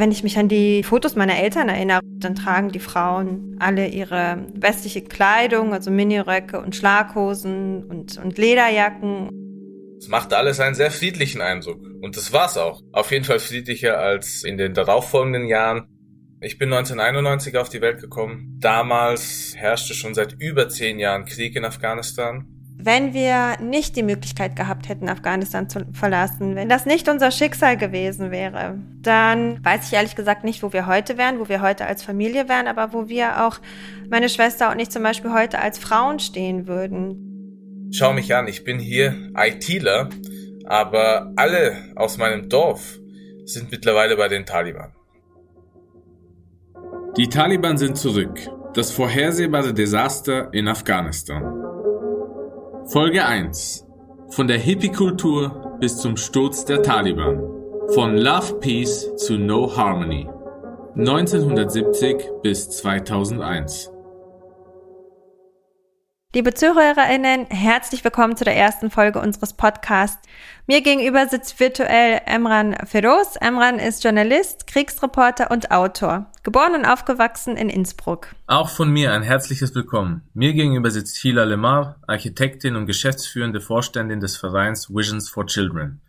Wenn ich mich an die Fotos meiner Eltern erinnere, dann tragen die Frauen alle ihre westliche Kleidung, also Miniröcke und Schlaghosen und, und Lederjacken. Es machte alles einen sehr friedlichen Eindruck. Und das war's auch. Auf jeden Fall friedlicher als in den darauffolgenden Jahren. Ich bin 1991 auf die Welt gekommen. Damals herrschte schon seit über zehn Jahren Krieg in Afghanistan. Wenn wir nicht die Möglichkeit gehabt hätten, Afghanistan zu verlassen, wenn das nicht unser Schicksal gewesen wäre, dann weiß ich ehrlich gesagt nicht, wo wir heute wären, wo wir heute als Familie wären, aber wo wir auch, meine Schwester und ich zum Beispiel heute als Frauen stehen würden. Schau mich an, ich bin hier ITler, aber alle aus meinem Dorf sind mittlerweile bei den Taliban. Die Taliban sind zurück. Das vorhersehbare Desaster in Afghanistan. Folge 1. Von der Hippie-Kultur bis zum Sturz der Taliban. Von Love Peace zu No Harmony. 1970 bis 2001. Liebe ZuhörerInnen, herzlich willkommen zu der ersten Folge unseres Podcasts. Mir gegenüber sitzt virtuell Emran Feroz. Emran ist Journalist, Kriegsreporter und Autor. Geboren und aufgewachsen in Innsbruck. Auch von mir ein herzliches Willkommen. Mir gegenüber sitzt Hila Lemar, Architektin und geschäftsführende Vorständin des Vereins Visions for Children.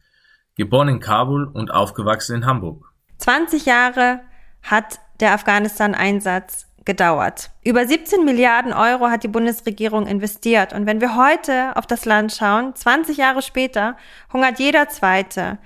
Geboren in Kabul und aufgewachsen in Hamburg. 20 Jahre hat der Afghanistan-Einsatz gedauert. Über 17 Milliarden Euro hat die Bundesregierung investiert. Und wenn wir heute auf das Land schauen, 20 Jahre später, hungert jeder Zweite.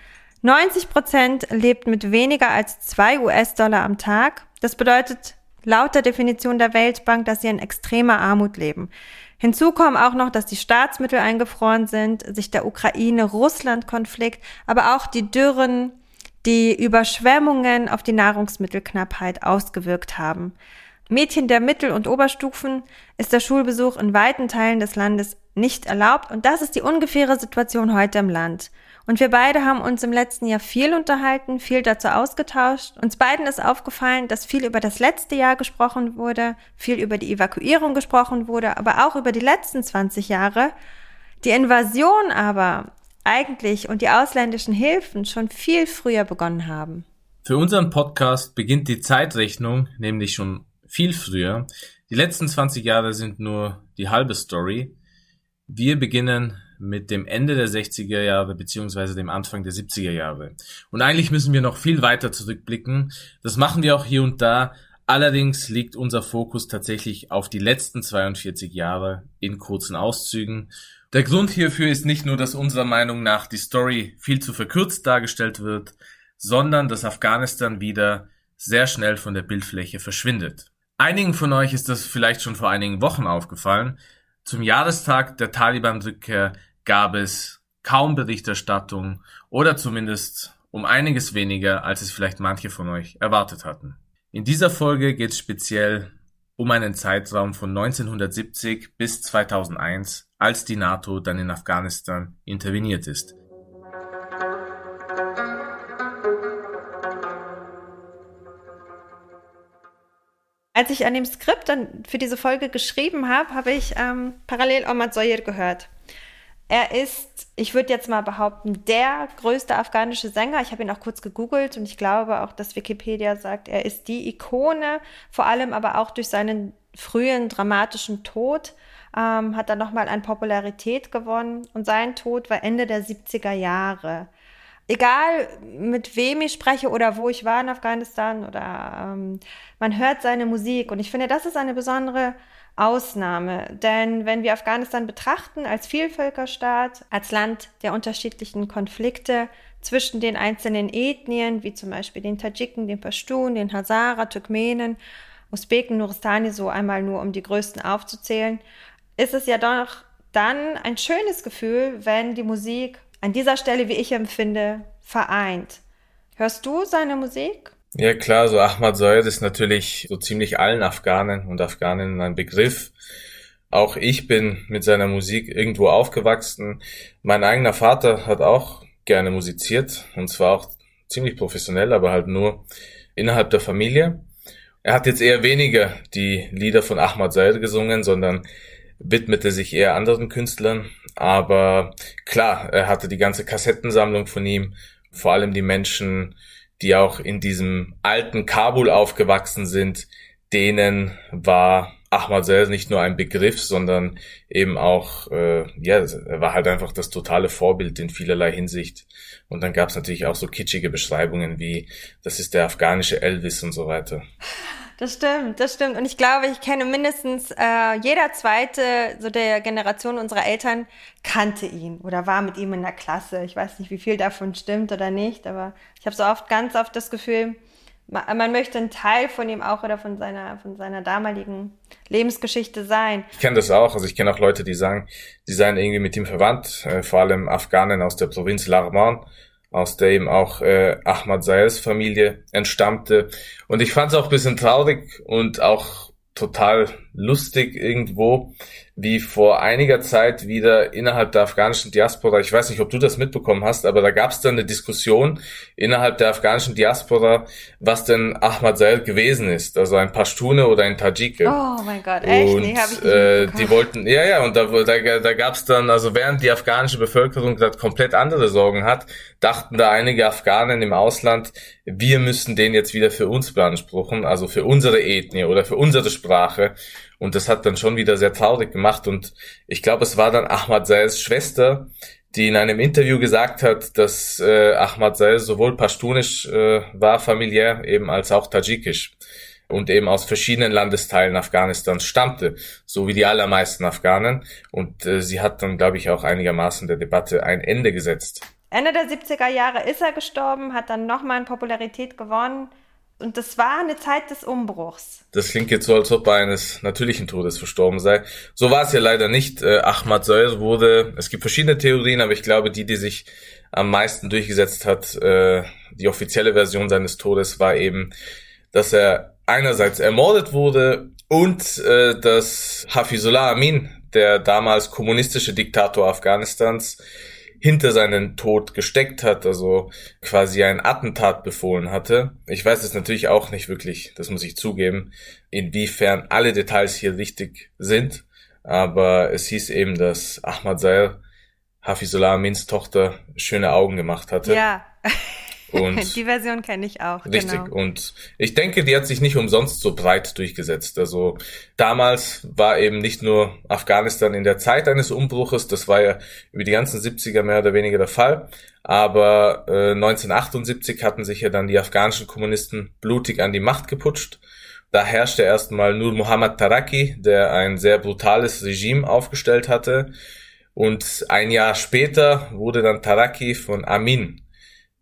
90 Prozent lebt mit weniger als zwei US-Dollar am Tag. Das bedeutet laut der Definition der Weltbank, dass sie in extremer Armut leben. Hinzu kommen auch noch, dass die Staatsmittel eingefroren sind, sich der Ukraine-Russland-Konflikt, aber auch die Dürren, die Überschwemmungen auf die Nahrungsmittelknappheit ausgewirkt haben. Mädchen der Mittel- und Oberstufen ist der Schulbesuch in weiten Teilen des Landes nicht erlaubt und das ist die ungefähre Situation heute im Land. Und wir beide haben uns im letzten Jahr viel unterhalten, viel dazu ausgetauscht. Uns beiden ist aufgefallen, dass viel über das letzte Jahr gesprochen wurde, viel über die Evakuierung gesprochen wurde, aber auch über die letzten 20 Jahre. Die Invasion aber eigentlich und die ausländischen Hilfen schon viel früher begonnen haben. Für unseren Podcast beginnt die Zeitrechnung nämlich schon viel früher. Die letzten 20 Jahre sind nur die halbe Story. Wir beginnen mit dem Ende der 60er Jahre beziehungsweise dem Anfang der 70er Jahre. Und eigentlich müssen wir noch viel weiter zurückblicken. Das machen wir auch hier und da. Allerdings liegt unser Fokus tatsächlich auf die letzten 42 Jahre in kurzen Auszügen. Der Grund hierfür ist nicht nur, dass unserer Meinung nach die Story viel zu verkürzt dargestellt wird, sondern dass Afghanistan wieder sehr schnell von der Bildfläche verschwindet. Einigen von euch ist das vielleicht schon vor einigen Wochen aufgefallen. Zum Jahrestag der Taliban-Rückkehr gab es kaum Berichterstattung oder zumindest um einiges weniger, als es vielleicht manche von euch erwartet hatten. In dieser Folge geht es speziell um einen Zeitraum von 1970 bis 2001, als die NATO dann in Afghanistan interveniert ist. Als ich an dem Skript dann für diese Folge geschrieben habe, habe ich ähm, parallel Omar Zoyer gehört. Er ist, ich würde jetzt mal behaupten, der größte afghanische Sänger. Ich habe ihn auch kurz gegoogelt und ich glaube auch, dass Wikipedia sagt, er ist die Ikone, vor allem aber auch durch seinen frühen dramatischen Tod ähm, hat er nochmal an Popularität gewonnen und sein Tod war Ende der 70er Jahre egal mit wem ich spreche oder wo ich war in Afghanistan oder ähm, man hört seine Musik. Und ich finde, das ist eine besondere Ausnahme, denn wenn wir Afghanistan betrachten als Vielvölkerstaat, als Land der unterschiedlichen Konflikte zwischen den einzelnen Ethnien, wie zum Beispiel den Tadschiken, den Pashtun, den Hazara, Turkmenen, Usbeken, Nuristani, so einmal nur um die größten aufzuzählen, ist es ja doch dann ein schönes Gefühl, wenn die Musik an dieser Stelle, wie ich empfinde, vereint. Hörst du seine Musik? Ja klar, so Ahmad Zoyed ist natürlich so ziemlich allen Afghanen und Afghaninnen ein Begriff. Auch ich bin mit seiner Musik irgendwo aufgewachsen. Mein eigener Vater hat auch gerne musiziert und zwar auch ziemlich professionell, aber halt nur innerhalb der Familie. Er hat jetzt eher weniger die Lieder von Ahmad Zoyed gesungen, sondern widmete sich eher anderen Künstlern. Aber klar, er hatte die ganze Kassettensammlung von ihm, vor allem die Menschen, die auch in diesem alten Kabul aufgewachsen sind, denen war Ahmad selbst nicht nur ein Begriff, sondern eben auch, äh, ja, er war halt einfach das totale Vorbild in vielerlei Hinsicht. Und dann gab es natürlich auch so kitschige Beschreibungen wie, das ist der afghanische Elvis und so weiter. Das stimmt, das stimmt. Und ich glaube, ich kenne mindestens äh, jeder zweite so der Generation unserer Eltern kannte ihn oder war mit ihm in der Klasse. Ich weiß nicht, wie viel davon stimmt oder nicht, aber ich habe so oft ganz oft das Gefühl, man, man möchte ein Teil von ihm auch oder von seiner von seiner damaligen Lebensgeschichte sein. Ich kenne das auch. Also ich kenne auch Leute, die sagen, sie seien irgendwie mit ihm verwandt, äh, vor allem Afghanen aus der Provinz Larman aus der eben auch äh, Ahmad Sayers Familie entstammte. Und ich fand es auch ein bisschen traurig und auch total lustig irgendwo, wie vor einiger Zeit wieder innerhalb der afghanischen Diaspora, ich weiß nicht, ob du das mitbekommen hast, aber da gab es dann eine Diskussion innerhalb der afghanischen Diaspora, was denn Ahmad Zaid gewesen ist, also ein Pashtune oder ein Tajike. Oh mein Gott, echt? Und, nee, hab ich nicht äh, die wollten, ja, ja, und da, da, da gab es dann, also während die afghanische Bevölkerung gerade komplett andere Sorgen hat, dachten da einige Afghanen im Ausland, wir müssen den jetzt wieder für uns beanspruchen, also für unsere Ethnie oder für unsere Sprache. Und das hat dann schon wieder sehr traurig gemacht. Und ich glaube, es war dann Ahmad Sayes Schwester, die in einem Interview gesagt hat, dass äh, Ahmad Sayes sowohl Pashtunisch äh, war familiär, eben als auch Tadschikisch und eben aus verschiedenen Landesteilen Afghanistans stammte, so wie die allermeisten Afghanen. Und äh, sie hat dann, glaube ich, auch einigermaßen der Debatte ein Ende gesetzt. Ende der 70er Jahre ist er gestorben, hat dann nochmal in Popularität gewonnen. Und das war eine Zeit des Umbruchs. Das klingt jetzt so, als ob er eines natürlichen Todes verstorben sei. So war es ja leider nicht. Äh, Ahmad Soyer wurde, es gibt verschiedene Theorien, aber ich glaube, die, die sich am meisten durchgesetzt hat, äh, die offizielle Version seines Todes war eben, dass er einerseits ermordet wurde und äh, dass Hafizullah Amin, der damals kommunistische Diktator Afghanistans, hinter seinen Tod gesteckt hat, also quasi ein Attentat befohlen hatte. Ich weiß es natürlich auch nicht wirklich, das muss ich zugeben, inwiefern alle Details hier richtig sind, aber es hieß eben, dass Ahmad Zair Hafizullah Amins Tochter schöne Augen gemacht hatte. Ja. Und die Version kenne ich auch. Richtig. Genau. Und ich denke, die hat sich nicht umsonst so breit durchgesetzt. Also damals war eben nicht nur Afghanistan in der Zeit eines Umbruches, das war ja über die ganzen 70er mehr oder weniger der Fall. Aber äh, 1978 hatten sich ja dann die afghanischen Kommunisten blutig an die Macht geputscht. Da herrschte erstmal Nur Muhammad Taraki, der ein sehr brutales Regime aufgestellt hatte. Und ein Jahr später wurde dann Taraki von Amin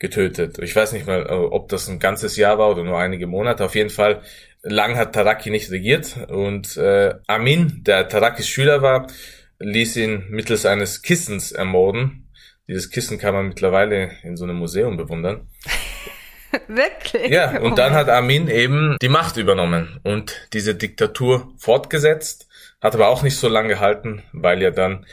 getötet. Ich weiß nicht mal, äh, ob das ein ganzes Jahr war oder nur einige Monate. Auf jeden Fall, lang hat Taraki nicht regiert und äh, Amin, der Tarakis Schüler war, ließ ihn mittels eines Kissens ermorden. Dieses Kissen kann man mittlerweile in so einem Museum bewundern. Wirklich? Ja, und dann hat Amin eben die Macht übernommen und diese Diktatur fortgesetzt, hat aber auch nicht so lange gehalten, weil ja dann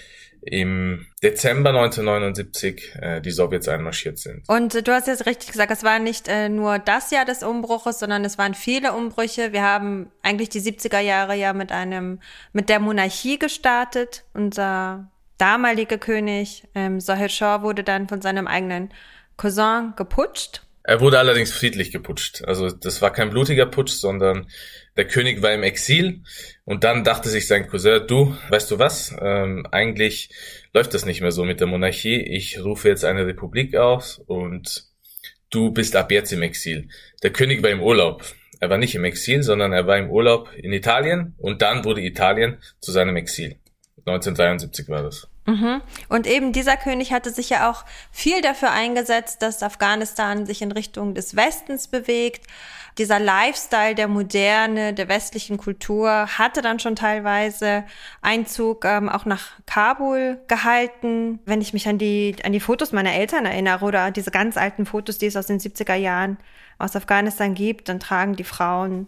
im Dezember 1979 äh, die Sowjets einmarschiert sind. Und äh, du hast jetzt richtig gesagt, es war nicht äh, nur das Jahr des Umbruches, sondern es waren viele Umbrüche. Wir haben eigentlich die 70er Jahre ja mit einem, mit der Monarchie gestartet. Unser damaliger König, ähm, Sohail Shah, wurde dann von seinem eigenen Cousin geputscht. Er wurde allerdings friedlich geputscht. Also das war kein blutiger Putsch, sondern der König war im Exil und dann dachte sich sein Cousin, du, weißt du was, ähm, eigentlich läuft das nicht mehr so mit der Monarchie. Ich rufe jetzt eine Republik aus und du bist ab jetzt im Exil. Der König war im Urlaub. Er war nicht im Exil, sondern er war im Urlaub in Italien und dann wurde Italien zu seinem Exil. 1973 war das. Mhm. Und eben dieser König hatte sich ja auch viel dafür eingesetzt, dass Afghanistan sich in Richtung des Westens bewegt. Dieser Lifestyle der Moderne, der westlichen Kultur hatte dann schon teilweise Einzug ähm, auch nach Kabul gehalten. Wenn ich mich an die, an die Fotos meiner Eltern erinnere oder diese ganz alten Fotos, die es aus den 70er Jahren aus Afghanistan gibt, dann tragen die Frauen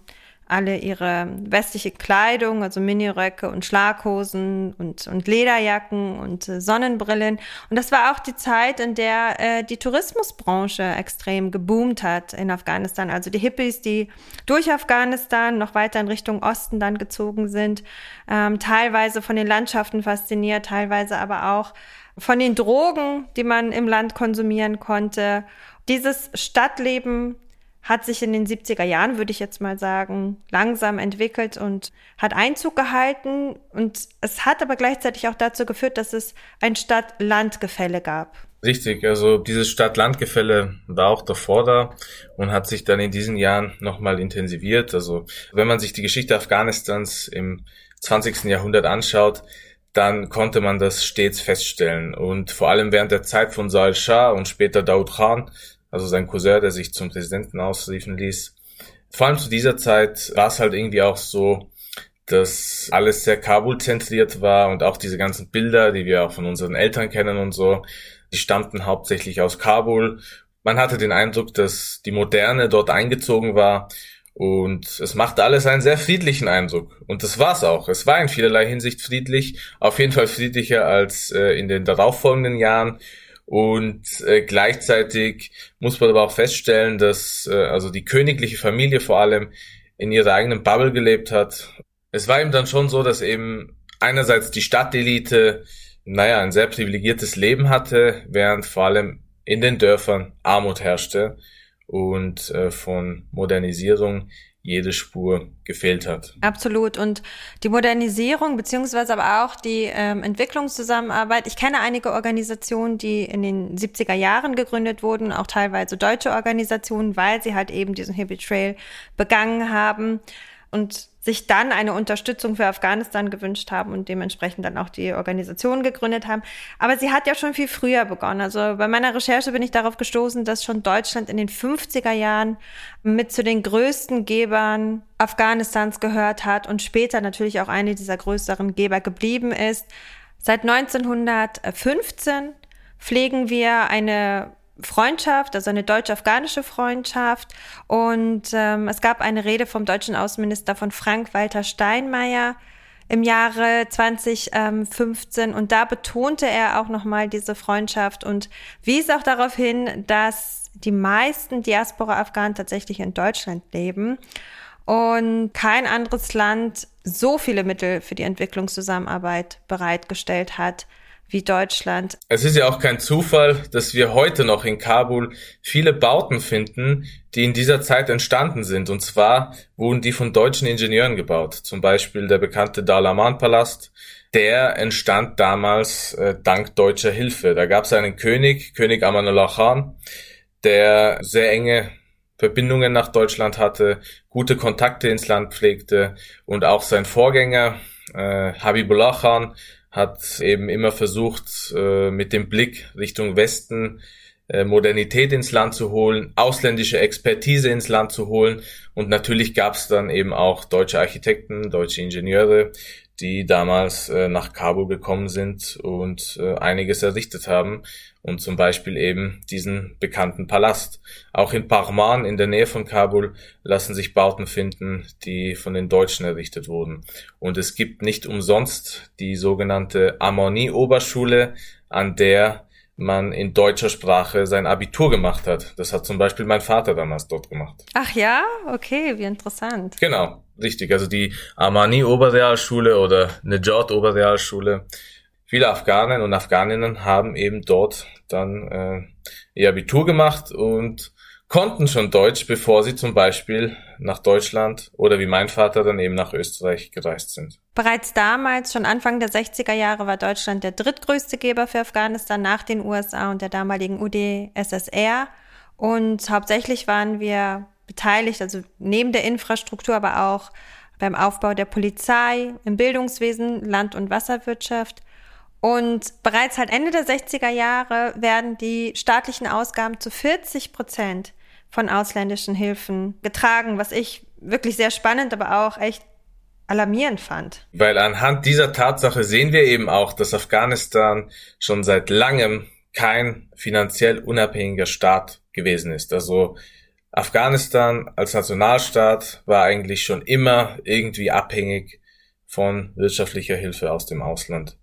alle ihre westliche Kleidung, also Miniröcke und Schlaghosen und, und Lederjacken und äh, Sonnenbrillen. Und das war auch die Zeit, in der äh, die Tourismusbranche extrem geboomt hat in Afghanistan. Also die Hippies, die durch Afghanistan noch weiter in Richtung Osten dann gezogen sind, ähm, teilweise von den Landschaften fasziniert, teilweise aber auch von den Drogen, die man im Land konsumieren konnte. Dieses Stadtleben hat sich in den 70er Jahren, würde ich jetzt mal sagen, langsam entwickelt und hat Einzug gehalten. Und es hat aber gleichzeitig auch dazu geführt, dass es ein Stadt-Land-Gefälle gab. Richtig, also dieses Stadt-Land-Gefälle war auch davor da und hat sich dann in diesen Jahren nochmal intensiviert. Also wenn man sich die Geschichte Afghanistans im 20. Jahrhundert anschaut, dann konnte man das stets feststellen. Und vor allem während der Zeit von Saal Shah und später Daud Khan also sein Cousin, der sich zum Präsidenten ausriefen ließ. Vor allem zu dieser Zeit war es halt irgendwie auch so, dass alles sehr Kabul zentriert war und auch diese ganzen Bilder, die wir auch von unseren Eltern kennen und so, die stammten hauptsächlich aus Kabul. Man hatte den Eindruck, dass die Moderne dort eingezogen war und es machte alles einen sehr friedlichen Eindruck. Und das war's auch. Es war in vielerlei Hinsicht friedlich, auf jeden Fall friedlicher als äh, in den darauffolgenden Jahren. Und äh, gleichzeitig muss man aber auch feststellen, dass äh, also die königliche Familie vor allem in ihrer eigenen Bubble gelebt hat. Es war eben dann schon so, dass eben einerseits die Stadtelite, naja, ein sehr privilegiertes Leben hatte, während vor allem in den Dörfern Armut herrschte und äh, von Modernisierung jede Spur gefehlt hat. Absolut. Und die Modernisierung beziehungsweise aber auch die ähm, Entwicklungszusammenarbeit. Ich kenne einige Organisationen, die in den 70er Jahren gegründet wurden, auch teilweise deutsche Organisationen, weil sie halt eben diesen Hippie Trail begangen haben. Und sich dann eine Unterstützung für Afghanistan gewünscht haben und dementsprechend dann auch die Organisation gegründet haben. Aber sie hat ja schon viel früher begonnen. Also bei meiner Recherche bin ich darauf gestoßen, dass schon Deutschland in den 50er Jahren mit zu den größten Gebern Afghanistans gehört hat und später natürlich auch eine dieser größeren Geber geblieben ist. Seit 1915 pflegen wir eine Freundschaft, also eine deutsch-afghanische Freundschaft. Und ähm, es gab eine Rede vom deutschen Außenminister von Frank-Walter Steinmeier im Jahre 2015 und da betonte er auch nochmal diese Freundschaft und wies auch darauf hin, dass die meisten Diaspora-Afghanen tatsächlich in Deutschland leben und kein anderes Land so viele Mittel für die Entwicklungszusammenarbeit bereitgestellt hat wie Deutschland. Es ist ja auch kein Zufall, dass wir heute noch in Kabul viele Bauten finden, die in dieser Zeit entstanden sind. Und zwar wurden die von deutschen Ingenieuren gebaut. Zum Beispiel der bekannte Dalaman-Palast. Der entstand damals äh, dank deutscher Hilfe. Da gab es einen König, König Amanullah Khan, der sehr enge Verbindungen nach Deutschland hatte, gute Kontakte ins Land pflegte und auch sein Vorgänger äh, Habibullah Khan hat eben immer versucht, äh, mit dem Blick Richtung Westen äh, Modernität ins Land zu holen, ausländische Expertise ins Land zu holen. Und natürlich gab es dann eben auch deutsche Architekten, deutsche Ingenieure, die damals äh, nach Kabul gekommen sind und äh, einiges errichtet haben und zum Beispiel eben diesen bekannten Palast. Auch in Parman in der Nähe von Kabul lassen sich Bauten finden, die von den Deutschen errichtet wurden. Und es gibt nicht umsonst die sogenannte Amoni-Oberschule, an der man in deutscher Sprache sein Abitur gemacht hat. Das hat zum Beispiel mein Vater damals dort gemacht. Ach ja, okay, wie interessant. Genau, richtig. Also die Amani Oberrealschule oder Nejat Oberrealschule viele Afghanen und Afghaninnen haben eben dort dann äh, ihr Abitur gemacht und konnten schon Deutsch, bevor sie zum Beispiel nach Deutschland oder wie mein Vater dann eben nach Österreich gereist sind. Bereits damals, schon Anfang der 60er Jahre, war Deutschland der drittgrößte Geber für Afghanistan nach den USA und der damaligen UdSSR. Und hauptsächlich waren wir beteiligt, also neben der Infrastruktur, aber auch beim Aufbau der Polizei, im Bildungswesen, Land- und Wasserwirtschaft und bereits halt Ende der 60er Jahre werden die staatlichen Ausgaben zu 40 Prozent von ausländischen Hilfen getragen, was ich wirklich sehr spannend, aber auch echt alarmierend fand. Weil anhand dieser Tatsache sehen wir eben auch, dass Afghanistan schon seit langem kein finanziell unabhängiger Staat gewesen ist. Also Afghanistan als Nationalstaat war eigentlich schon immer irgendwie abhängig von wirtschaftlicher Hilfe aus dem Ausland.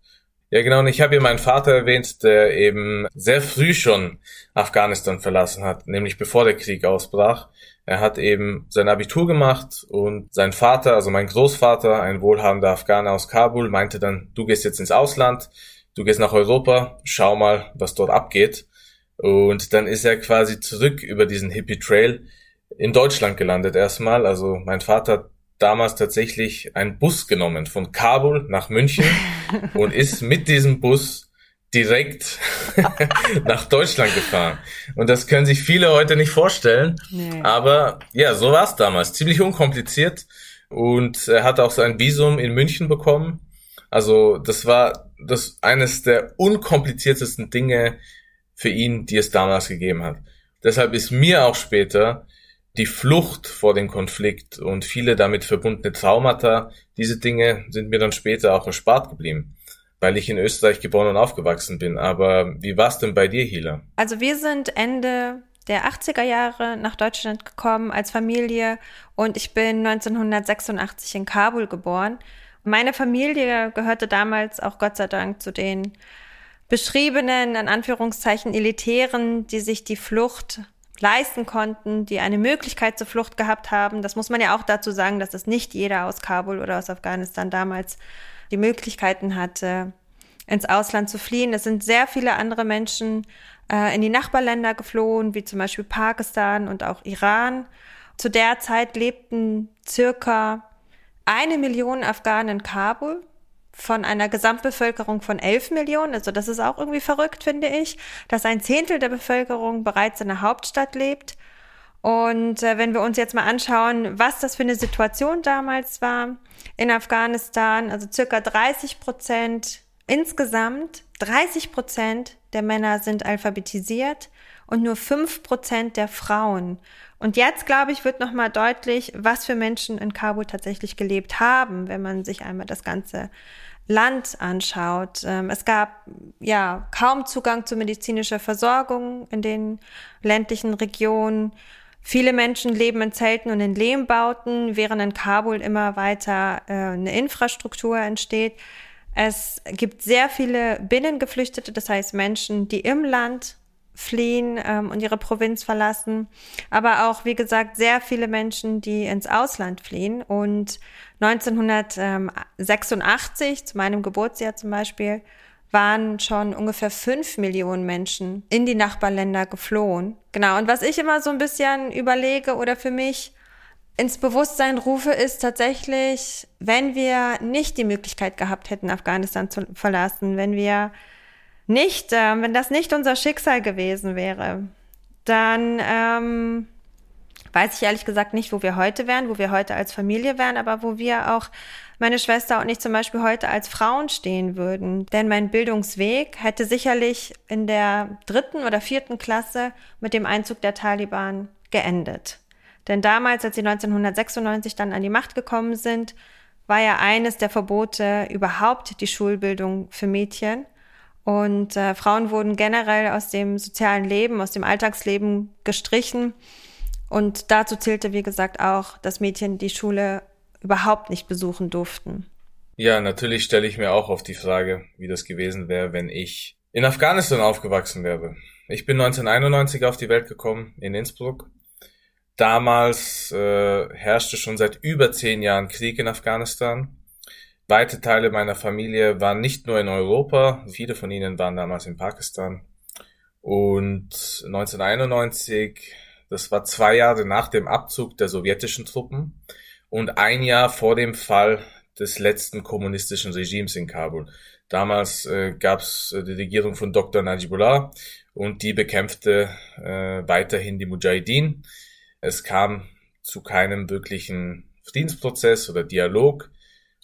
Ja, genau. Und ich habe hier meinen Vater erwähnt, der eben sehr früh schon Afghanistan verlassen hat, nämlich bevor der Krieg ausbrach. Er hat eben sein Abitur gemacht und sein Vater, also mein Großvater, ein wohlhabender Afghaner aus Kabul, meinte dann, du gehst jetzt ins Ausland, du gehst nach Europa, schau mal, was dort abgeht. Und dann ist er quasi zurück über diesen Hippie Trail in Deutschland gelandet erstmal. Also mein Vater hat damals tatsächlich einen Bus genommen von Kabul nach München und ist mit diesem Bus direkt nach Deutschland gefahren. Und das können sich viele heute nicht vorstellen. Nee. Aber ja, so war es damals. Ziemlich unkompliziert. Und er hat auch sein Visum in München bekommen. Also das war das eines der unkompliziertesten Dinge für ihn, die es damals gegeben hat. Deshalb ist mir auch später die Flucht vor dem Konflikt und viele damit verbundene Traumata, diese Dinge sind mir dann später auch erspart geblieben, weil ich in Österreich geboren und aufgewachsen bin. Aber wie war es denn bei dir, Hila? Also wir sind Ende der 80er Jahre nach Deutschland gekommen als Familie und ich bin 1986 in Kabul geboren. Meine Familie gehörte damals auch Gott sei Dank zu den beschriebenen, in Anführungszeichen, Elitären, die sich die Flucht leisten konnten, die eine Möglichkeit zur Flucht gehabt haben. Das muss man ja auch dazu sagen, dass das nicht jeder aus Kabul oder aus Afghanistan damals die Möglichkeiten hatte, ins Ausland zu fliehen. Es sind sehr viele andere Menschen äh, in die Nachbarländer geflohen, wie zum Beispiel Pakistan und auch Iran. Zu der Zeit lebten circa eine Million Afghanen in Kabul von einer Gesamtbevölkerung von 11 Millionen. Also das ist auch irgendwie verrückt, finde ich, dass ein Zehntel der Bevölkerung bereits in der Hauptstadt lebt. Und äh, wenn wir uns jetzt mal anschauen, was das für eine Situation damals war in Afghanistan, also circa 30 Prozent insgesamt, 30 Prozent der Männer sind alphabetisiert und nur 5 Prozent der Frauen. Und jetzt, glaube ich, wird nochmal deutlich, was für Menschen in Kabul tatsächlich gelebt haben, wenn man sich einmal das Ganze Land anschaut. Ähm, es gab ja kaum Zugang zu medizinischer Versorgung in den ländlichen Regionen. Viele Menschen leben in Zelten und in Lehmbauten, während in Kabul immer weiter äh, eine Infrastruktur entsteht. Es gibt sehr viele Binnengeflüchtete, das heißt Menschen, die im Land fliehen ähm, und ihre Provinz verlassen, aber auch, wie gesagt, sehr viele Menschen, die ins Ausland fliehen. Und 1986, zu meinem Geburtsjahr zum Beispiel, waren schon ungefähr fünf Millionen Menschen in die Nachbarländer geflohen. Genau. Und was ich immer so ein bisschen überlege oder für mich ins Bewusstsein rufe, ist tatsächlich, wenn wir nicht die Möglichkeit gehabt hätten, Afghanistan zu verlassen, wenn wir nicht, äh, wenn das nicht unser Schicksal gewesen wäre, dann ähm, weiß ich ehrlich gesagt nicht, wo wir heute wären, wo wir heute als Familie wären, aber wo wir auch, meine Schwester und ich zum Beispiel heute als Frauen stehen würden. Denn mein Bildungsweg hätte sicherlich in der dritten oder vierten Klasse mit dem Einzug der Taliban geendet. Denn damals, als sie 1996 dann an die Macht gekommen sind, war ja eines der Verbote überhaupt die Schulbildung für Mädchen. Und äh, Frauen wurden generell aus dem sozialen Leben, aus dem Alltagsleben gestrichen. Und dazu zählte, wie gesagt, auch, dass Mädchen die Schule überhaupt nicht besuchen durften. Ja, natürlich stelle ich mir auch auf die Frage, wie das gewesen wäre, wenn ich in Afghanistan aufgewachsen wäre. Ich bin 1991 auf die Welt gekommen, in Innsbruck. Damals äh, herrschte schon seit über zehn Jahren Krieg in Afghanistan. Weite Teile meiner Familie waren nicht nur in Europa, viele von ihnen waren damals in Pakistan. Und 1991 das war zwei Jahre nach dem Abzug der sowjetischen Truppen und ein Jahr vor dem Fall des letzten kommunistischen Regimes in Kabul. Damals äh, gab es äh, die Regierung von Dr. Najibullah und die bekämpfte äh, weiterhin die Mujahideen. Es kam zu keinem wirklichen Friedensprozess oder Dialog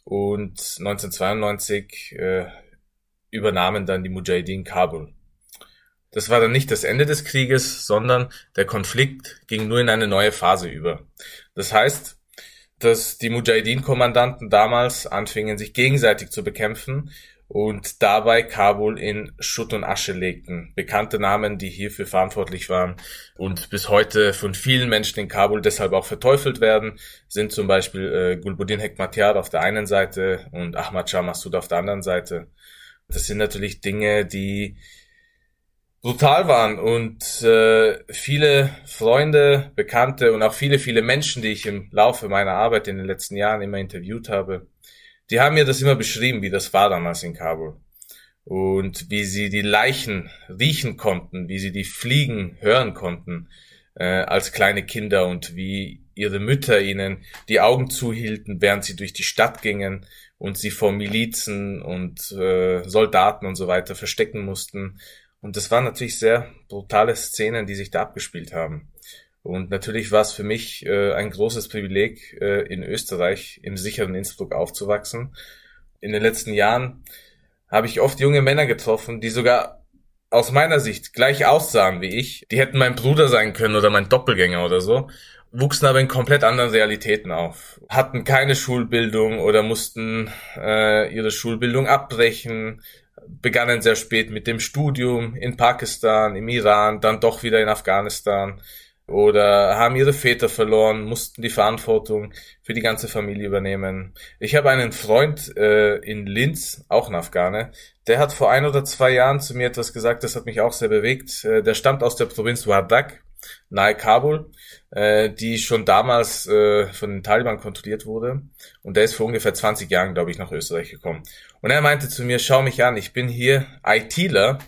und 1992 äh, übernahmen dann die Mujahideen Kabul. Das war dann nicht das Ende des Krieges, sondern der Konflikt ging nur in eine neue Phase über. Das heißt, dass die Mujahideen-Kommandanten damals anfingen, sich gegenseitig zu bekämpfen und dabei Kabul in Schutt und Asche legten. Bekannte Namen, die hierfür verantwortlich waren und bis heute von vielen Menschen in Kabul deshalb auch verteufelt werden, sind zum Beispiel äh, Gulbuddin Hekmatyar auf der einen Seite und Ahmad Shah Massoud auf der anderen Seite. Das sind natürlich Dinge, die brutal waren und äh, viele Freunde, Bekannte und auch viele, viele Menschen, die ich im Laufe meiner Arbeit in den letzten Jahren immer interviewt habe, die haben mir das immer beschrieben, wie das war damals in Kabul und wie sie die Leichen riechen konnten, wie sie die Fliegen hören konnten, äh, als kleine Kinder und wie ihre Mütter ihnen die Augen zuhielten, während sie durch die Stadt gingen und sie vor Milizen und äh, Soldaten und so weiter verstecken mussten. Und das waren natürlich sehr brutale Szenen, die sich da abgespielt haben. Und natürlich war es für mich äh, ein großes Privileg, äh, in Österreich im sicheren Innsbruck aufzuwachsen. In den letzten Jahren habe ich oft junge Männer getroffen, die sogar aus meiner Sicht gleich aussahen wie ich. Die hätten mein Bruder sein können oder mein Doppelgänger oder so wuchsen aber in komplett anderen Realitäten auf, hatten keine Schulbildung oder mussten äh, ihre Schulbildung abbrechen, begannen sehr spät mit dem Studium in Pakistan, im Iran, dann doch wieder in Afghanistan oder haben ihre Väter verloren, mussten die Verantwortung für die ganze Familie übernehmen. Ich habe einen Freund äh, in Linz, auch ein Afghane, der hat vor ein oder zwei Jahren zu mir etwas gesagt, das hat mich auch sehr bewegt. Äh, der stammt aus der Provinz Wardak, nahe Kabul, äh, die schon damals äh, von den Taliban kontrolliert wurde. Und der ist vor ungefähr 20 Jahren, glaube ich, nach Österreich gekommen. Und er meinte zu mir, schau mich an, ich bin hier ITler,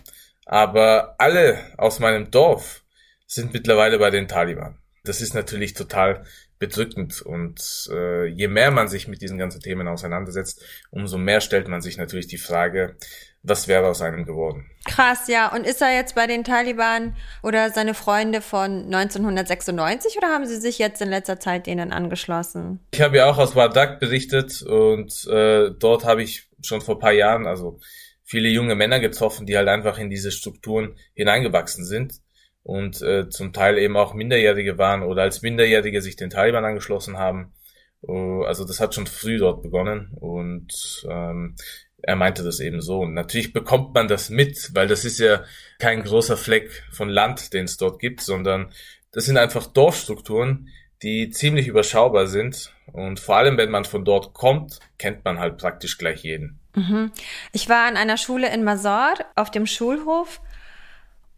aber alle aus meinem Dorf sind mittlerweile bei den Taliban. Das ist natürlich total bedrückend und äh, je mehr man sich mit diesen ganzen Themen auseinandersetzt, umso mehr stellt man sich natürlich die Frage, was wäre aus einem geworden. Krass, ja. Und ist er jetzt bei den Taliban oder seine Freunde von 1996 oder haben sie sich jetzt in letzter Zeit denen angeschlossen? Ich habe ja auch aus Wardak berichtet und äh, dort habe ich schon vor paar Jahren, also viele junge Männer getroffen, die halt einfach in diese Strukturen hineingewachsen sind und äh, zum Teil eben auch Minderjährige waren oder als Minderjährige sich den Taliban angeschlossen haben. Uh, also das hat schon früh dort begonnen und ähm, er meinte das eben so. Und natürlich bekommt man das mit, weil das ist ja kein großer Fleck von Land, den es dort gibt, sondern das sind einfach Dorfstrukturen, die ziemlich überschaubar sind. Und vor allem, wenn man von dort kommt, kennt man halt praktisch gleich jeden. Mhm. Ich war an einer Schule in Masor auf dem Schulhof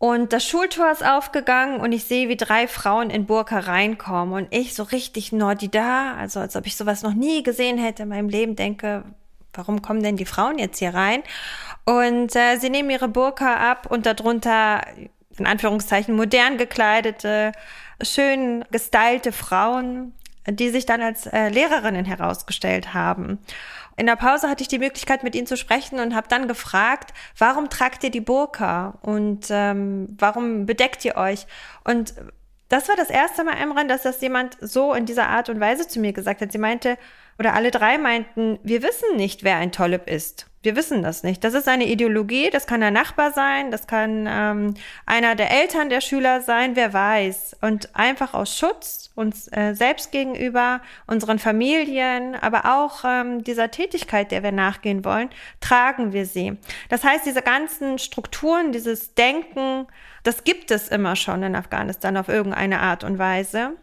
und das Schultor ist aufgegangen und ich sehe, wie drei Frauen in Burka reinkommen und ich so richtig Nordi da, also als ob ich sowas noch nie gesehen hätte in meinem Leben, denke, warum kommen denn die Frauen jetzt hier rein? Und äh, sie nehmen ihre Burka ab und darunter, in Anführungszeichen, modern gekleidete, schön gestylte Frauen, die sich dann als äh, Lehrerinnen herausgestellt haben. In der Pause hatte ich die Möglichkeit, mit ihnen zu sprechen und habe dann gefragt, warum tragt ihr die Burka und ähm, warum bedeckt ihr euch? Und das war das erste Mal, Emran, dass das jemand so in dieser Art und Weise zu mir gesagt hat. Sie meinte, oder alle drei meinten, wir wissen nicht, wer ein Tollib ist. Wir wissen das nicht. Das ist eine Ideologie, das kann ein Nachbar sein, das kann ähm, einer der Eltern der Schüler sein, wer weiß. Und einfach aus Schutz uns äh, selbst gegenüber, unseren Familien, aber auch ähm, dieser Tätigkeit, der wir nachgehen wollen, tragen wir sie. Das heißt, diese ganzen Strukturen, dieses Denken, das gibt es immer schon in Afghanistan auf irgendeine Art und Weise.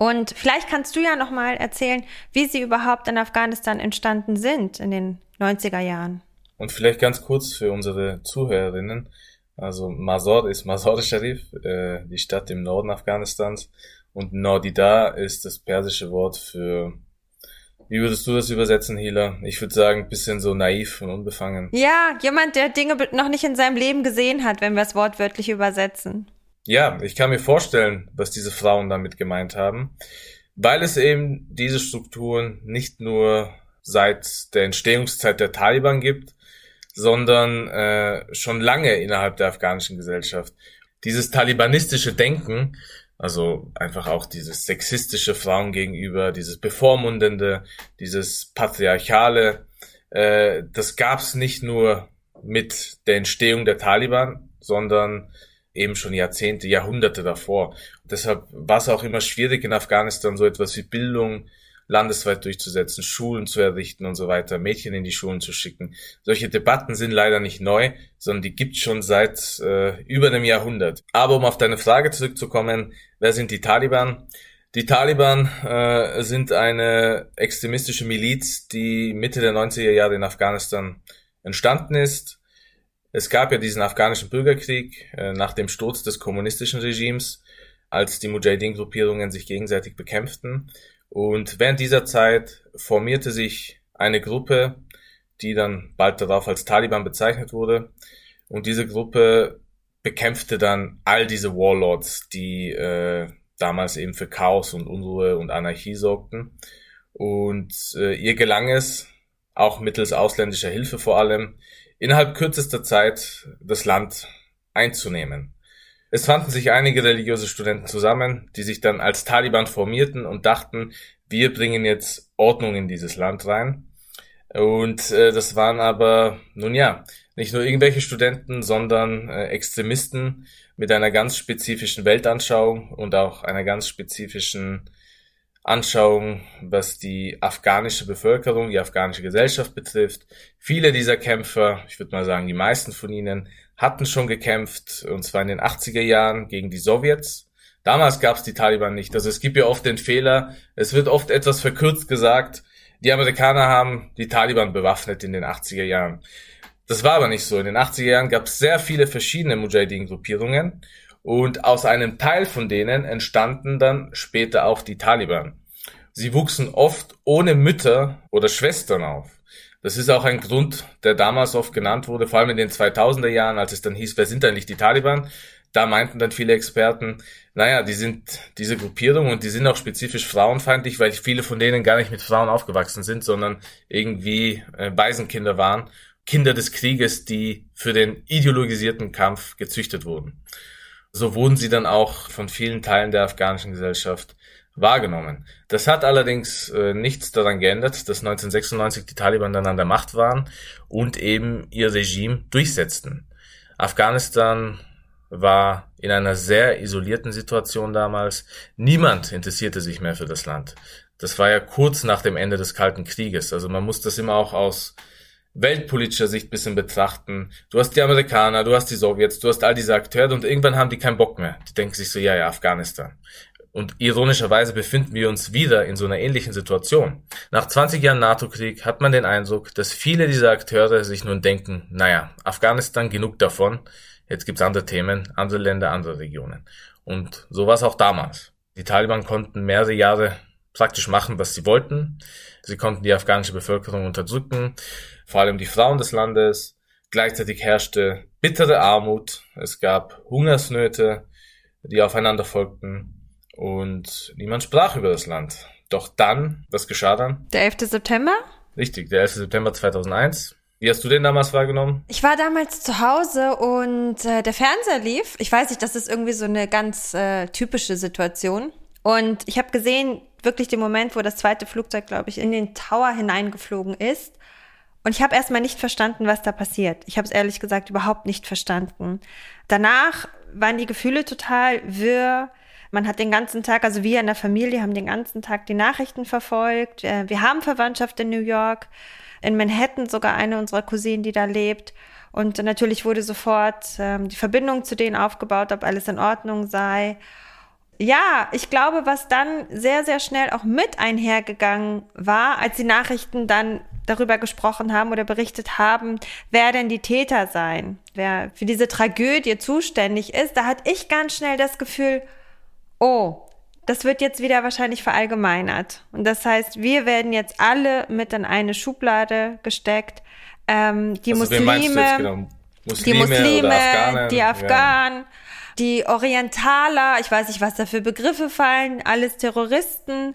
Und vielleicht kannst du ja noch mal erzählen, wie sie überhaupt in Afghanistan entstanden sind in den 90er Jahren. Und vielleicht ganz kurz für unsere Zuhörerinnen. Also Mazar ist Mazar Sharif, äh, die Stadt im Norden Afghanistans. Und Nordida ist das persische Wort für wie würdest du das übersetzen, Hila? Ich würde sagen, bisschen so naiv und unbefangen. Ja, jemand, der Dinge noch nicht in seinem Leben gesehen hat, wenn wir es wortwörtlich übersetzen. Ja, ich kann mir vorstellen, was diese Frauen damit gemeint haben, weil es eben diese Strukturen nicht nur seit der Entstehungszeit der Taliban gibt, sondern äh, schon lange innerhalb der afghanischen Gesellschaft. Dieses talibanistische Denken, also einfach auch dieses sexistische Frauen gegenüber, dieses bevormundende, dieses patriarchale, äh, das gab's nicht nur mit der Entstehung der Taliban, sondern eben schon Jahrzehnte, Jahrhunderte davor. Und deshalb war es auch immer schwierig in Afghanistan so etwas wie Bildung landesweit durchzusetzen, Schulen zu errichten und so weiter, Mädchen in die Schulen zu schicken. Solche Debatten sind leider nicht neu, sondern die gibt schon seit äh, über einem Jahrhundert. Aber um auf deine Frage zurückzukommen, wer sind die Taliban? Die Taliban äh, sind eine extremistische Miliz, die Mitte der 90er Jahre in Afghanistan entstanden ist es gab ja diesen afghanischen Bürgerkrieg äh, nach dem Sturz des kommunistischen Regimes, als die Mujahideen-Gruppierungen sich gegenseitig bekämpften. Und während dieser Zeit formierte sich eine Gruppe, die dann bald darauf als Taliban bezeichnet wurde. Und diese Gruppe bekämpfte dann all diese Warlords, die äh, damals eben für Chaos und Unruhe und Anarchie sorgten. Und äh, ihr gelang es, auch mittels ausländischer Hilfe vor allem, innerhalb kürzester Zeit das Land einzunehmen. Es fanden sich einige religiöse Studenten zusammen, die sich dann als Taliban formierten und dachten, wir bringen jetzt Ordnung in dieses Land rein. Und äh, das waren aber, nun ja, nicht nur irgendwelche Studenten, sondern äh, Extremisten mit einer ganz spezifischen Weltanschauung und auch einer ganz spezifischen Anschauung, was die afghanische Bevölkerung, die afghanische Gesellschaft betrifft. Viele dieser Kämpfer, ich würde mal sagen, die meisten von ihnen, hatten schon gekämpft, und zwar in den 80er Jahren gegen die Sowjets. Damals gab es die Taliban nicht. Also es gibt ja oft den Fehler, es wird oft etwas verkürzt gesagt, die Amerikaner haben die Taliban bewaffnet in den 80er Jahren. Das war aber nicht so. In den 80er Jahren gab es sehr viele verschiedene Mujahideen-Gruppierungen und aus einem Teil von denen entstanden dann später auch die Taliban. Sie wuchsen oft ohne Mütter oder Schwestern auf. Das ist auch ein Grund, der damals oft genannt wurde, vor allem in den 2000er Jahren, als es dann hieß, wer sind eigentlich die Taliban? Da meinten dann viele Experten, naja, die sind diese Gruppierung und die sind auch spezifisch frauenfeindlich, weil viele von denen gar nicht mit Frauen aufgewachsen sind, sondern irgendwie äh, Waisenkinder waren, Kinder des Krieges, die für den ideologisierten Kampf gezüchtet wurden. So wurden sie dann auch von vielen Teilen der afghanischen Gesellschaft wahrgenommen. Das hat allerdings äh, nichts daran geändert, dass 1996 die Taliban dann an der Macht waren und eben ihr Regime durchsetzten. Afghanistan war in einer sehr isolierten Situation damals. Niemand interessierte sich mehr für das Land. Das war ja kurz nach dem Ende des Kalten Krieges. Also man muss das immer auch aus weltpolitischer Sicht bisschen betrachten. Du hast die Amerikaner, du hast die Sowjets, du hast all diese Akteure und irgendwann haben die keinen Bock mehr. Die denken sich so, ja, ja, Afghanistan. Und ironischerweise befinden wir uns wieder in so einer ähnlichen Situation. Nach 20 Jahren NATO-Krieg hat man den Eindruck, dass viele dieser Akteure sich nun denken, naja, Afghanistan genug davon, jetzt gibt's andere Themen, andere Länder, andere Regionen. Und so war es auch damals. Die Taliban konnten mehrere Jahre praktisch machen, was sie wollten. Sie konnten die afghanische Bevölkerung unterdrücken, vor allem die Frauen des Landes. Gleichzeitig herrschte bittere Armut, es gab Hungersnöte, die aufeinander folgten und niemand sprach über das Land. Doch dann, was geschah dann? Der 11. September? Richtig, der 11. September 2001. Wie hast du den damals wahrgenommen? Ich war damals zu Hause und äh, der Fernseher lief. Ich weiß nicht, das ist irgendwie so eine ganz äh, typische Situation. Und ich habe gesehen, wirklich den Moment, wo das zweite Flugzeug, glaube ich, in den Tower hineingeflogen ist. Und ich habe erstmal nicht verstanden, was da passiert. Ich habe es ehrlich gesagt überhaupt nicht verstanden. Danach waren die Gefühle total wirr. Man hat den ganzen Tag, also wir in der Familie haben den ganzen Tag die Nachrichten verfolgt. Wir haben Verwandtschaft in New York, in Manhattan sogar eine unserer Cousinen, die da lebt. Und natürlich wurde sofort ähm, die Verbindung zu denen aufgebaut, ob alles in Ordnung sei. Ja, ich glaube, was dann sehr, sehr schnell auch mit einhergegangen war, als die Nachrichten dann darüber gesprochen haben oder berichtet haben, wer denn die Täter seien, wer für diese Tragödie zuständig ist, da hatte ich ganz schnell das Gefühl, oh, das wird jetzt wieder wahrscheinlich verallgemeinert. Und das heißt, wir werden jetzt alle mit in eine Schublade gesteckt. Ähm, die, also, Muslime, genau? Muslime, die Muslime, Afghanen, die Afghanen, ja. Die Orientaler, ich weiß nicht, was da für Begriffe fallen, alles Terroristen.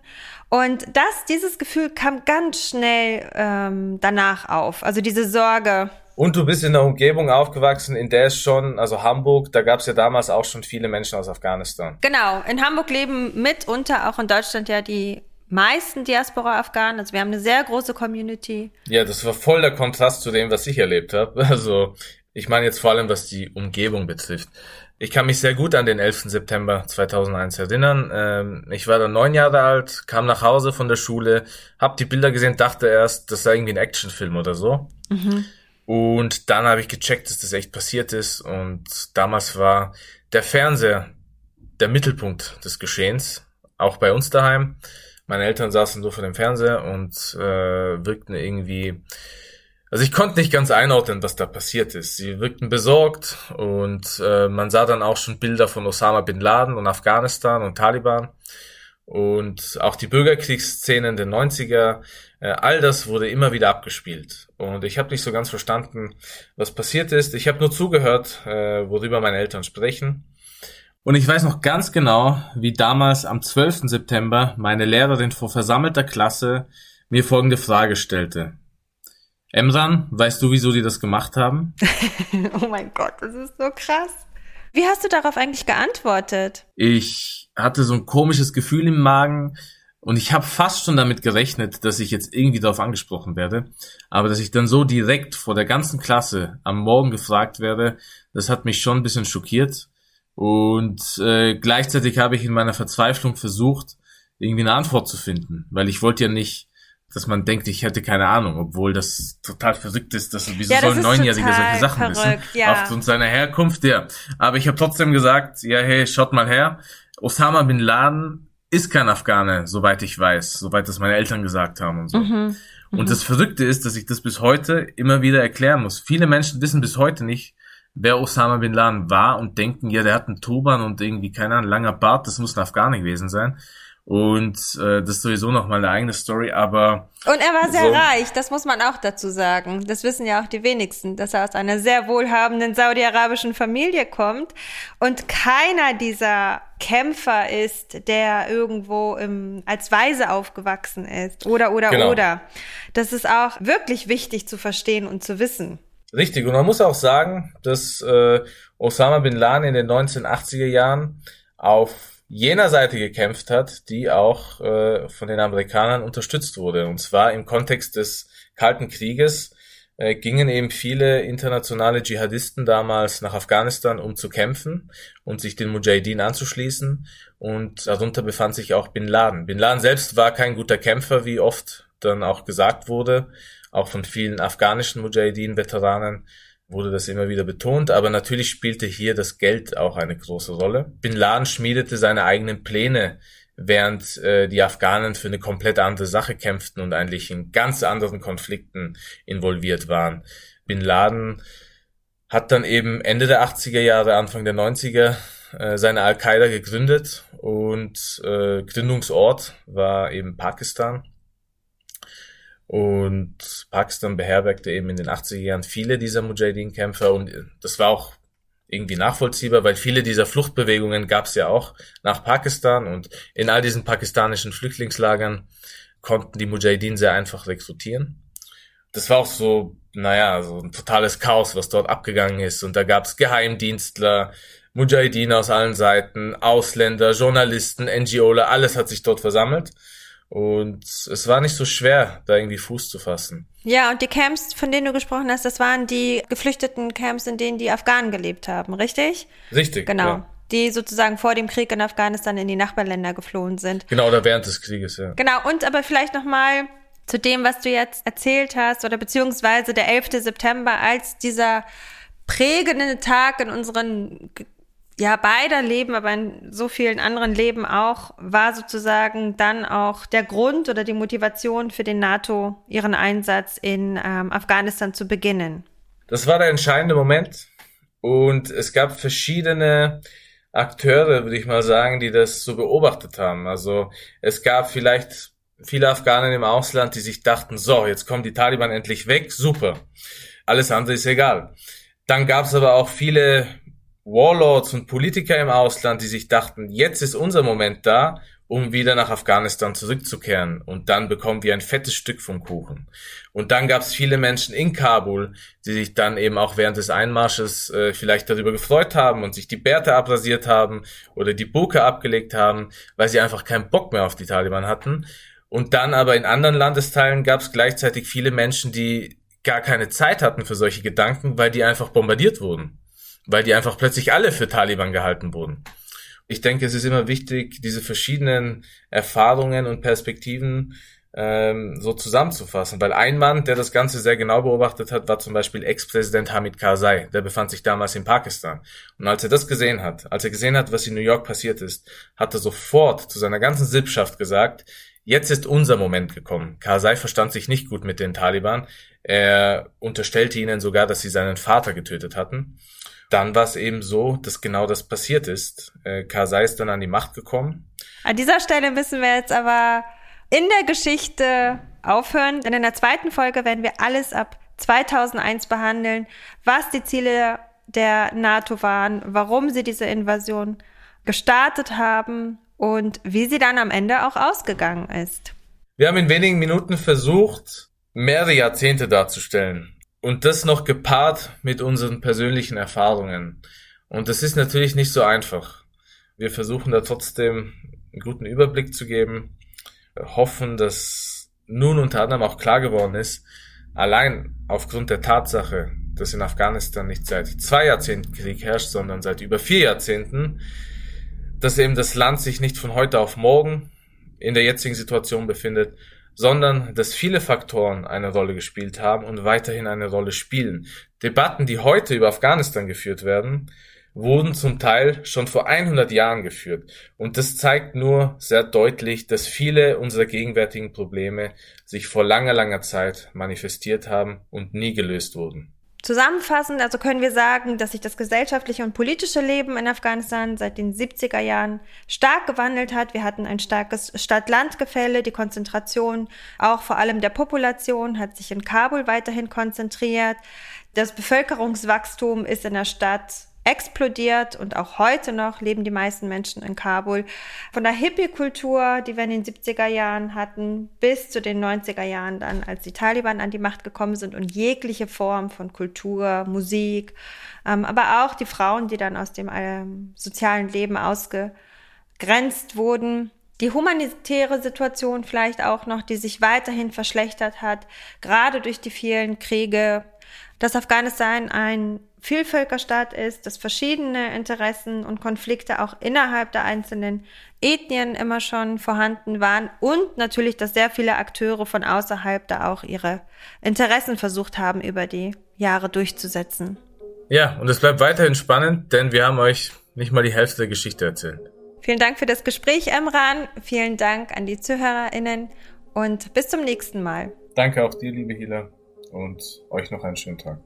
Und das, dieses Gefühl kam ganz schnell ähm, danach auf. Also diese Sorge, und du bist in einer Umgebung aufgewachsen, in der es schon, also Hamburg, da gab es ja damals auch schon viele Menschen aus Afghanistan. Genau, in Hamburg leben mitunter auch in Deutschland ja die meisten Diaspora-Afghanen. Also wir haben eine sehr große Community. Ja, das war voll der Kontrast zu dem, was ich erlebt habe. Also ich meine jetzt vor allem, was die Umgebung betrifft. Ich kann mich sehr gut an den 11. September 2001 erinnern. Ähm, ich war dann neun Jahre alt, kam nach Hause von der Schule, hab die Bilder gesehen, dachte erst, das sei irgendwie ein Actionfilm oder so. Mhm. Und dann habe ich gecheckt, dass das echt passiert ist. Und damals war der Fernseher der Mittelpunkt des Geschehens, auch bei uns daheim. Meine Eltern saßen so vor dem Fernseher und äh, wirkten irgendwie, also ich konnte nicht ganz einordnen, was da passiert ist. Sie wirkten besorgt und äh, man sah dann auch schon Bilder von Osama bin Laden und Afghanistan und Taliban. und auch die Bürgerkriegsszenen der 90er, äh, all das wurde immer wieder abgespielt. Und ich habe nicht so ganz verstanden, was passiert ist. Ich habe nur zugehört, äh, worüber meine Eltern sprechen. Und ich weiß noch ganz genau, wie damals am 12. September meine Lehrerin vor versammelter Klasse mir folgende Frage stellte. Emran, weißt du, wieso die das gemacht haben? oh mein Gott, das ist so krass. Wie hast du darauf eigentlich geantwortet? Ich hatte so ein komisches Gefühl im Magen und ich habe fast schon damit gerechnet, dass ich jetzt irgendwie darauf angesprochen werde. Aber dass ich dann so direkt vor der ganzen Klasse am Morgen gefragt werde, das hat mich schon ein bisschen schockiert. Und äh, gleichzeitig habe ich in meiner Verzweiflung versucht, irgendwie eine Antwort zu finden, weil ich wollte ja nicht, dass man denkt, ich hätte keine Ahnung, obwohl das total verrückt ist, dass wieso ja, das ein Neunjähriger solche Sachen verrückt, wissen, ja. aufgrund seiner Herkunft, ja. Aber ich habe trotzdem gesagt, ja, hey, schaut mal her, Osama bin Laden ist kein Afghane, soweit ich weiß, soweit das meine Eltern gesagt haben und so. Mhm. Und mhm. das Verrückte ist, dass ich das bis heute immer wieder erklären muss. Viele Menschen wissen bis heute nicht, wer Osama Bin Laden war und denken, ja, der hat einen Turban und irgendwie, keine Ahnung, langer Bart, das muss ein Afghane gewesen sein. Und äh, das ist sowieso nochmal eine eigene Story, aber. Und er war sehr so. reich, das muss man auch dazu sagen. Das wissen ja auch die wenigsten, dass er aus einer sehr wohlhabenden saudi-arabischen Familie kommt. Und keiner dieser Kämpfer ist, der irgendwo im, als Weise aufgewachsen ist. Oder, oder, genau. oder. Das ist auch wirklich wichtig zu verstehen und zu wissen. Richtig, und man muss auch sagen, dass äh, Osama bin Laden in den 1980er Jahren auf jener Seite gekämpft hat, die auch äh, von den Amerikanern unterstützt wurde. Und zwar im Kontext des Kalten Krieges äh, gingen eben viele internationale Dschihadisten damals nach Afghanistan, um zu kämpfen und sich den Mujahideen anzuschließen. Und darunter befand sich auch Bin Laden. Bin Laden selbst war kein guter Kämpfer, wie oft dann auch gesagt wurde auch von vielen afghanischen Mujahideen-Veteranen wurde das immer wieder betont, aber natürlich spielte hier das Geld auch eine große Rolle. Bin Laden schmiedete seine eigenen Pläne, während äh, die Afghanen für eine komplett andere Sache kämpften und eigentlich in ganz anderen Konflikten involviert waren. Bin Laden hat dann eben Ende der 80er Jahre, Anfang der 90er äh, seine Al-Qaida gegründet und äh, Gründungsort war eben Pakistan. Und Pakistan beherbergte eben in den 80er Jahren viele dieser Mujahideen-Kämpfer und das war auch irgendwie nachvollziehbar, weil viele dieser Fluchtbewegungen gab es ja auch nach Pakistan und in all diesen pakistanischen Flüchtlingslagern konnten die Mujahideen sehr einfach rekrutieren. Das war auch so, naja, so ein totales Chaos, was dort abgegangen ist und da gab es Geheimdienstler, Mujahideen aus allen Seiten, Ausländer, Journalisten, NGOler, alles hat sich dort versammelt. Und es war nicht so schwer, da irgendwie Fuß zu fassen. Ja, und die Camps, von denen du gesprochen hast, das waren die geflüchteten Camps, in denen die Afghanen gelebt haben, richtig? Richtig. Genau. Ja. Die sozusagen vor dem Krieg in Afghanistan in die Nachbarländer geflohen sind. Genau, oder während des Krieges, ja. Genau, und aber vielleicht nochmal zu dem, was du jetzt erzählt hast, oder beziehungsweise der 11. September als dieser prägende Tag in unseren ja, beider Leben, aber in so vielen anderen Leben auch, war sozusagen dann auch der Grund oder die Motivation für den NATO, ihren Einsatz in ähm, Afghanistan zu beginnen. Das war der entscheidende Moment. Und es gab verschiedene Akteure, würde ich mal sagen, die das so beobachtet haben. Also es gab vielleicht viele Afghanen im Ausland, die sich dachten, so, jetzt kommen die Taliban endlich weg, super. Alles andere ist egal. Dann gab es aber auch viele Warlords und Politiker im Ausland, die sich dachten, jetzt ist unser Moment da, um wieder nach Afghanistan zurückzukehren. Und dann bekommen wir ein fettes Stück vom Kuchen. Und dann gab es viele Menschen in Kabul, die sich dann eben auch während des Einmarsches äh, vielleicht darüber gefreut haben und sich die Bärte abrasiert haben oder die Buke abgelegt haben, weil sie einfach keinen Bock mehr auf die Taliban hatten. Und dann aber in anderen Landesteilen gab es gleichzeitig viele Menschen, die gar keine Zeit hatten für solche Gedanken, weil die einfach bombardiert wurden weil die einfach plötzlich alle für Taliban gehalten wurden. Ich denke, es ist immer wichtig, diese verschiedenen Erfahrungen und Perspektiven ähm, so zusammenzufassen, weil ein Mann, der das Ganze sehr genau beobachtet hat, war zum Beispiel Ex-Präsident Hamid Karzai, der befand sich damals in Pakistan. Und als er das gesehen hat, als er gesehen hat, was in New York passiert ist, hat er sofort zu seiner ganzen Sippschaft gesagt, jetzt ist unser Moment gekommen. Karzai verstand sich nicht gut mit den Taliban. Er unterstellte ihnen sogar, dass sie seinen Vater getötet hatten. Dann war es eben so, dass genau das passiert ist. Äh, Karzai ist dann an die Macht gekommen. An dieser Stelle müssen wir jetzt aber in der Geschichte aufhören, denn in der zweiten Folge werden wir alles ab 2001 behandeln, was die Ziele der NATO waren, warum sie diese Invasion gestartet haben und wie sie dann am Ende auch ausgegangen ist. Wir haben in wenigen Minuten versucht, mehrere Jahrzehnte darzustellen. Und das noch gepaart mit unseren persönlichen Erfahrungen. Und das ist natürlich nicht so einfach. Wir versuchen da trotzdem einen guten Überblick zu geben, hoffen, dass nun unter anderem auch klar geworden ist, allein aufgrund der Tatsache, dass in Afghanistan nicht seit zwei Jahrzehnten Krieg herrscht, sondern seit über vier Jahrzehnten, dass eben das Land sich nicht von heute auf morgen in der jetzigen Situation befindet, sondern dass viele Faktoren eine Rolle gespielt haben und weiterhin eine Rolle spielen. Debatten, die heute über Afghanistan geführt werden, wurden zum Teil schon vor 100 Jahren geführt. Und das zeigt nur sehr deutlich, dass viele unserer gegenwärtigen Probleme sich vor langer, langer Zeit manifestiert haben und nie gelöst wurden. Zusammenfassend also können wir sagen, dass sich das gesellschaftliche und politische Leben in Afghanistan seit den 70er Jahren stark gewandelt hat. Wir hatten ein starkes Stadt-Land-Gefälle. Die Konzentration auch vor allem der Population hat sich in Kabul weiterhin konzentriert. Das Bevölkerungswachstum ist in der Stadt explodiert und auch heute noch leben die meisten Menschen in Kabul. Von der Hippie-Kultur, die wir in den 70er Jahren hatten, bis zu den 90er Jahren dann, als die Taliban an die Macht gekommen sind und jegliche Form von Kultur, Musik, ähm, aber auch die Frauen, die dann aus dem ähm, sozialen Leben ausgegrenzt wurden. Die humanitäre Situation vielleicht auch noch, die sich weiterhin verschlechtert hat, gerade durch die vielen Kriege, dass Afghanistan ein Vielvölkerstaat ist, dass verschiedene Interessen und Konflikte auch innerhalb der einzelnen Ethnien immer schon vorhanden waren und natürlich, dass sehr viele Akteure von außerhalb da auch ihre Interessen versucht haben, über die Jahre durchzusetzen. Ja, und es bleibt weiterhin spannend, denn wir haben euch nicht mal die Hälfte der Geschichte erzählt. Vielen Dank für das Gespräch, Emran. Vielen Dank an die ZuhörerInnen und bis zum nächsten Mal. Danke auch dir, liebe Hila, und euch noch einen schönen Tag.